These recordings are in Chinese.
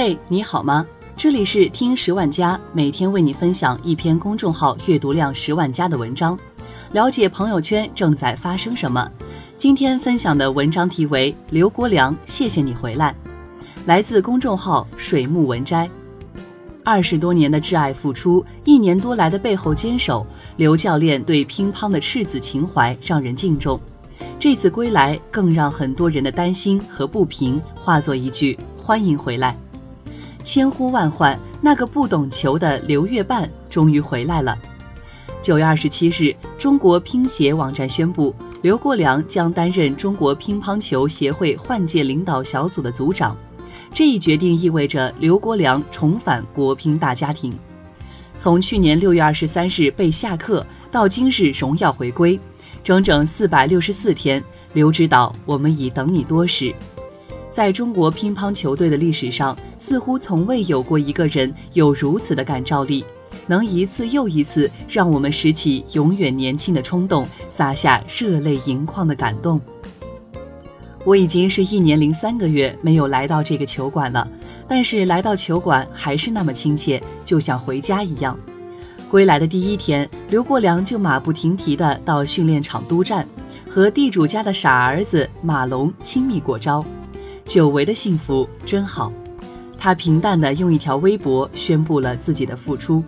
嘿，你好吗？这里是听十万加，每天为你分享一篇公众号阅读量十万加的文章，了解朋友圈正在发生什么。今天分享的文章题为《刘国梁，谢谢你回来》，来自公众号水木文摘。二十多年的挚爱付出，一年多来的背后坚守，刘教练对乒乓的赤子情怀让人敬重。这次归来，更让很多人的担心和不平化作一句“欢迎回来”。千呼万唤，那个不懂球的刘月半终于回来了。九月二十七日，中国乒协网站宣布，刘国梁将担任中国乒乓球协会换届领导小组的组长。这一决定意味着刘国梁重返国乒大家庭。从去年六月二十三日被下课到今日荣耀回归，整整四百六十四天，刘指导，我们已等你多时。在中国乒乓球队的历史上，似乎从未有过一个人有如此的感召力，能一次又一次让我们拾起永远年轻的冲动，洒下热泪盈眶的感动。我已经是一年零三个月没有来到这个球馆了，但是来到球馆还是那么亲切，就像回家一样。归来的第一天，刘国梁就马不停蹄地到训练场督战，和地主家的傻儿子马龙亲密过招，久违的幸福真好。他平淡地用一条微博宣布了自己的复出。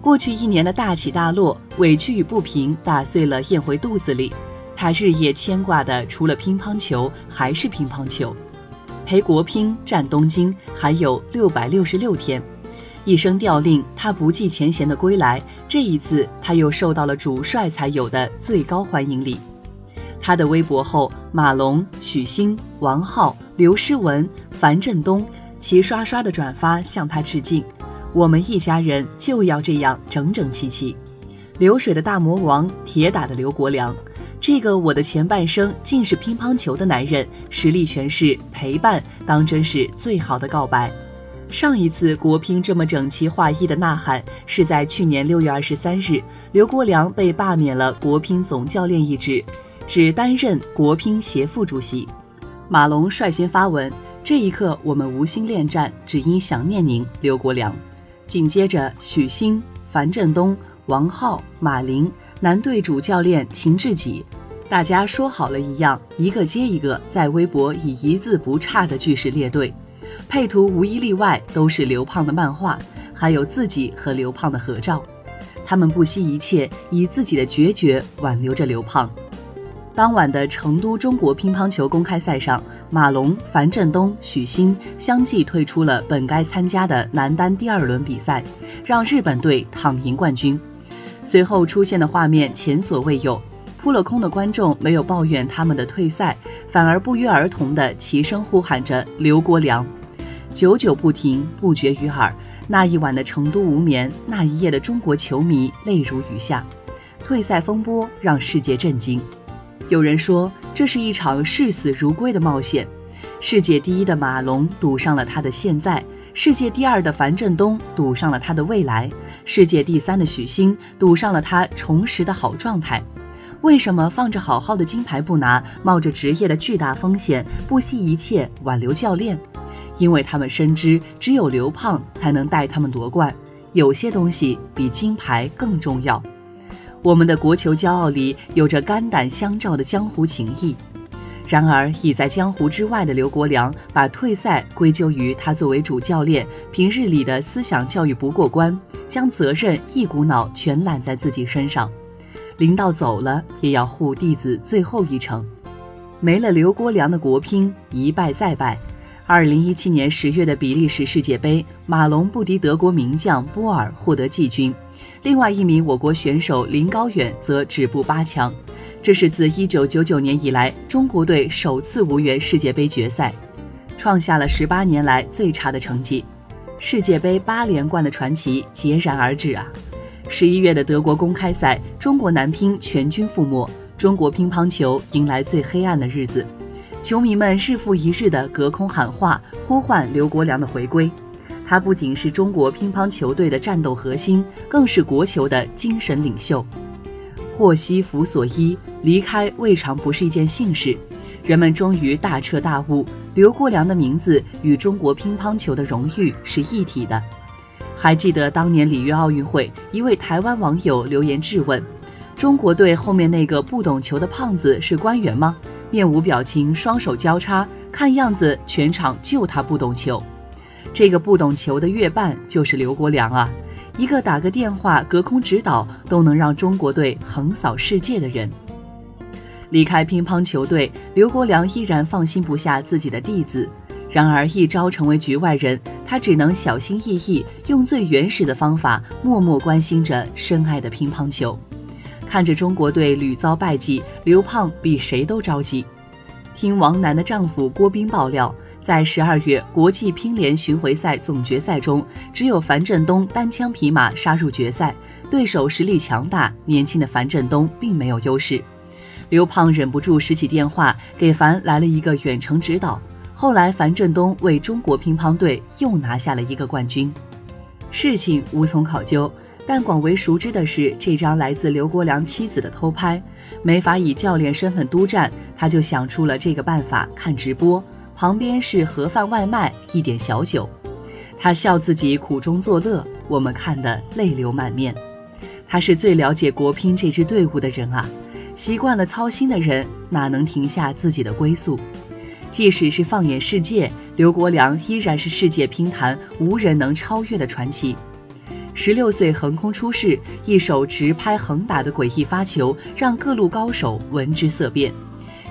过去一年的大起大落、委屈与不平，打碎了咽回肚子里。他日夜牵挂的，除了乒乓球，还是乒乓球。陪国乒战东京还有六百六十六天，一声调令，他不计前嫌的归来。这一次，他又受到了主帅才有的最高欢迎礼。他的微博后，马龙、许昕、王皓、刘诗雯、樊振东齐刷刷的转发向他致敬。我们一家人就要这样整整齐齐。流水的大魔王，铁打的刘国梁。这个我的前半生竟是乒乓球的男人，实力全是陪伴，当真是最好的告白。上一次国乒这么整齐划一的呐喊，是在去年六月二十三日，刘国梁被罢免了国乒总教练一职，只担任国乒协副主席。马龙率先发文：这一刻我们无心恋战，只因想念您，刘国梁。紧接着许昕、樊振东、王皓、马琳。男队主教练秦志己，大家说好了一样，一个接一个在微博以一字不差的句式列队，配图无一例外都是刘胖的漫画，还有自己和刘胖的合照。他们不惜一切，以自己的决绝挽留着刘胖。当晚的成都中国乒乓球公开赛上，马龙、樊振东、许昕相继退出了本该参加的男单第二轮比赛，让日本队躺赢冠军。随后出现的画面前所未有，扑了空的观众没有抱怨他们的退赛，反而不约而同的齐声呼喊着刘国梁，久久不停，不绝于耳。那一晚的成都无眠，那一夜的中国球迷泪如雨下。退赛风波让世界震惊，有人说这是一场视死如归的冒险。世界第一的马龙赌上了他的现在。世界第二的樊振东赌上了他的未来，世界第三的许昕赌上了他重拾的好状态。为什么放着好好的金牌不拿，冒着职业的巨大风险，不惜一切挽留教练？因为他们深知，只有刘胖才能带他们夺冠。有些东西比金牌更重要。我们的国球骄傲里有着肝胆相照的江湖情谊。然而，已在江湖之外的刘国梁把退赛归咎于他作为主教练平日里的思想教育不过关，将责任一股脑全揽在自己身上。领导走了，也要护弟子最后一程。没了刘国梁的国乒一败再败。二零一七年十月的比利时世界杯，马龙不敌德国名将波尔获得季军，另外一名我国选手林高远则止步八强。这是自1999年以来，中国队首次无缘世界杯决赛，创下了十八年来最差的成绩。世界杯八连冠的传奇戛然而止啊！十一月的德国公开赛，中国男乒全军覆没，中国乒乓球迎来最黑暗的日子。球迷们日复一日的隔空喊话，呼唤刘国梁的回归。他不仅是中国乒乓球队的战斗核心，更是国球的精神领袖。祸兮福所依，离开未尝不是一件幸事。人们终于大彻大悟，刘国梁的名字与中国乒乓球的荣誉是一体的。还记得当年里约奥运会，一位台湾网友留言质问：“中国队后面那个不懂球的胖子是官员吗？”面无表情，双手交叉，看样子全场就他不懂球。这个不懂球的月半就是刘国梁啊，一个打个电话隔空指导都能让中国队横扫世界的人。离开乒乓球队，刘国梁依然放心不下自己的弟子。然而一朝成为局外人，他只能小心翼翼，用最原始的方法，默默关心着深爱的乒乓球。看着中国队屡遭败绩，刘胖比谁都着急。听王楠的丈夫郭斌爆料，在十二月国际乒联巡回赛总决赛中，只有樊振东单枪匹马杀入决赛，对手实力强大，年轻的樊振东并没有优势。刘胖忍不住拾起电话，给樊来了一个远程指导。后来，樊振东为中国乒乓队又拿下了一个冠军。事情无从考究，但广为熟知的是这张来自刘国梁妻子的偷拍。没法以教练身份督战，他就想出了这个办法：看直播，旁边是盒饭外卖，一点小酒。他笑自己苦中作乐，我们看得泪流满面。他是最了解国乒这支队伍的人啊，习惯了操心的人，哪能停下自己的归宿？即使是放眼世界，刘国梁依然是世界乒坛无人能超越的传奇。十六岁横空出世，一手直拍横打的诡异发球，让各路高手闻之色变。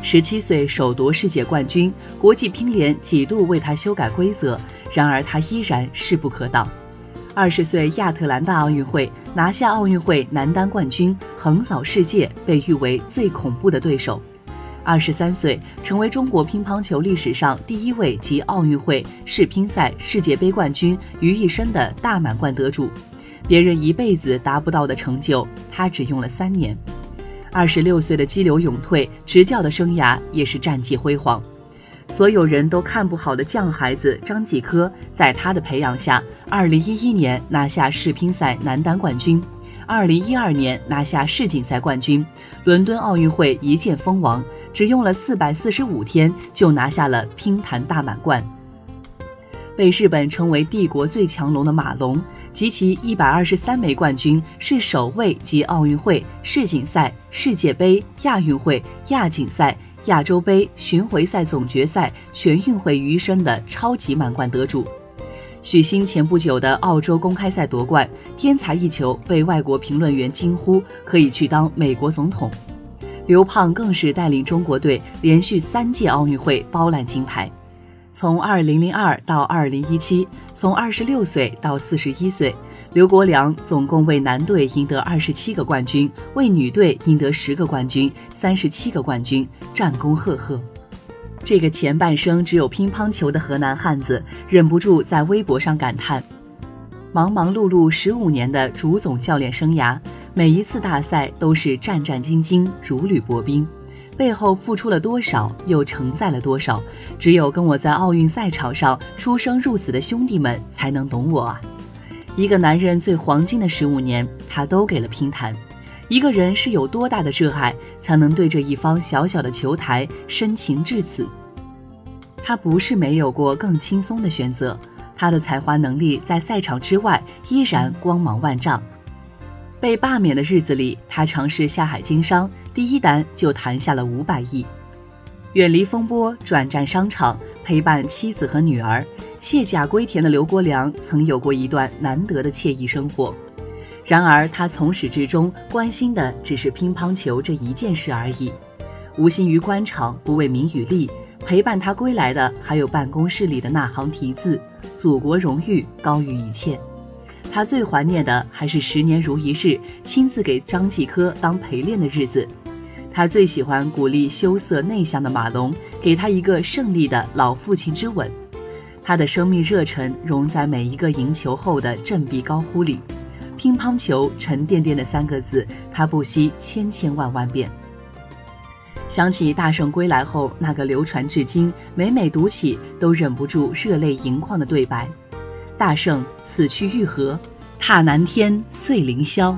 十七岁首夺世界冠军，国际乒联几度为他修改规则，然而他依然势不可挡。二十岁亚特兰大奥运会拿下奥运会男单冠军，横扫世界，被誉为最恐怖的对手。二十三岁，成为中国乒乓球历史上第一位集奥运会、世乒赛、世界杯冠军于一身的大满贯得主，别人一辈子达不到的成就，他只用了三年。二十六岁的激流勇退，执教的生涯也是战绩辉煌。所有人都看不好的犟孩子张继科，在他的培养下，二零一一年拿下世乒赛男单冠军，二零一二年拿下世锦赛冠军，伦敦奥运会一剑封王。只用了四百四十五天就拿下了乒坛大满贯，被日本称为帝国最强龙的马龙及其一百二十三枚冠军，是首位集奥运会、世锦赛、世界杯、亚运会、亚锦赛、亚洲杯、巡回赛总决赛、全运会于一身的超级满贯得主。许昕前不久的澳洲公开赛夺冠，天才一球，被外国评论员惊呼可以去当美国总统。刘胖更是带领中国队连续三届奥运会包揽金牌，从2002到2017，从26岁到41岁，刘国梁总共为男队赢得27个冠军，为女队赢得十个冠军，37个冠军，战功赫赫。这个前半生只有乒乓球的河南汉子忍不住在微博上感叹：忙忙碌碌十五年的主总教练生涯。每一次大赛都是战战兢兢、如履薄冰，背后付出了多少，又承载了多少？只有跟我在奥运赛场上出生入死的兄弟们才能懂我啊！一个男人最黄金的十五年，他都给了乒坛。一个人是有多大的热爱，才能对这一方小小的球台深情至此？他不是没有过更轻松的选择，他的才华能力在赛场之外依然光芒万丈。被罢免的日子里，他尝试下海经商，第一单就谈下了五百亿。远离风波，转战商场，陪伴妻子和女儿，卸甲归田的刘国梁曾有过一段难得的惬意生活。然而，他从始至终关心的只是乒乓球这一件事而已，无心于官场，不为名与利。陪伴他归来的，还有办公室里的那行题字：“祖国荣誉高于一切。”他最怀念的还是十年如一日，亲自给张继科当陪练的日子。他最喜欢鼓励羞涩内向的马龙，给他一个胜利的老父亲之吻。他的生命热忱融在每一个赢球后的振臂高呼里。乒乓球沉甸甸的三个字，他不惜千千万万遍。想起大圣归来后那个流传至今、每每读起都忍不住热泪盈眶的对白。大圣此去欲何？踏南天，碎凌霄。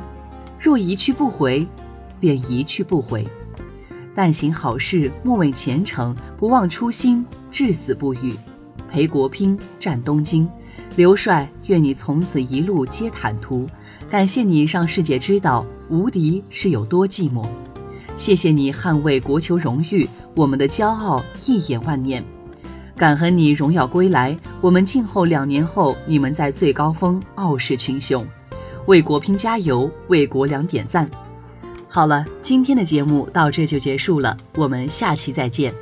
若一去不回，便一去不回。但行好事，莫问前程，不忘初心，至死不渝。陪国乒，战东京。刘帅，愿你从此一路皆坦途。感谢你让世界知道无敌是有多寂寞。谢谢你捍卫国球荣誉，我们的骄傲一眼万年。感恩你荣耀归来，我们静候两年后你们在最高峰傲视群雄。为国乒加油，为国梁点赞。好了，今天的节目到这就结束了，我们下期再见。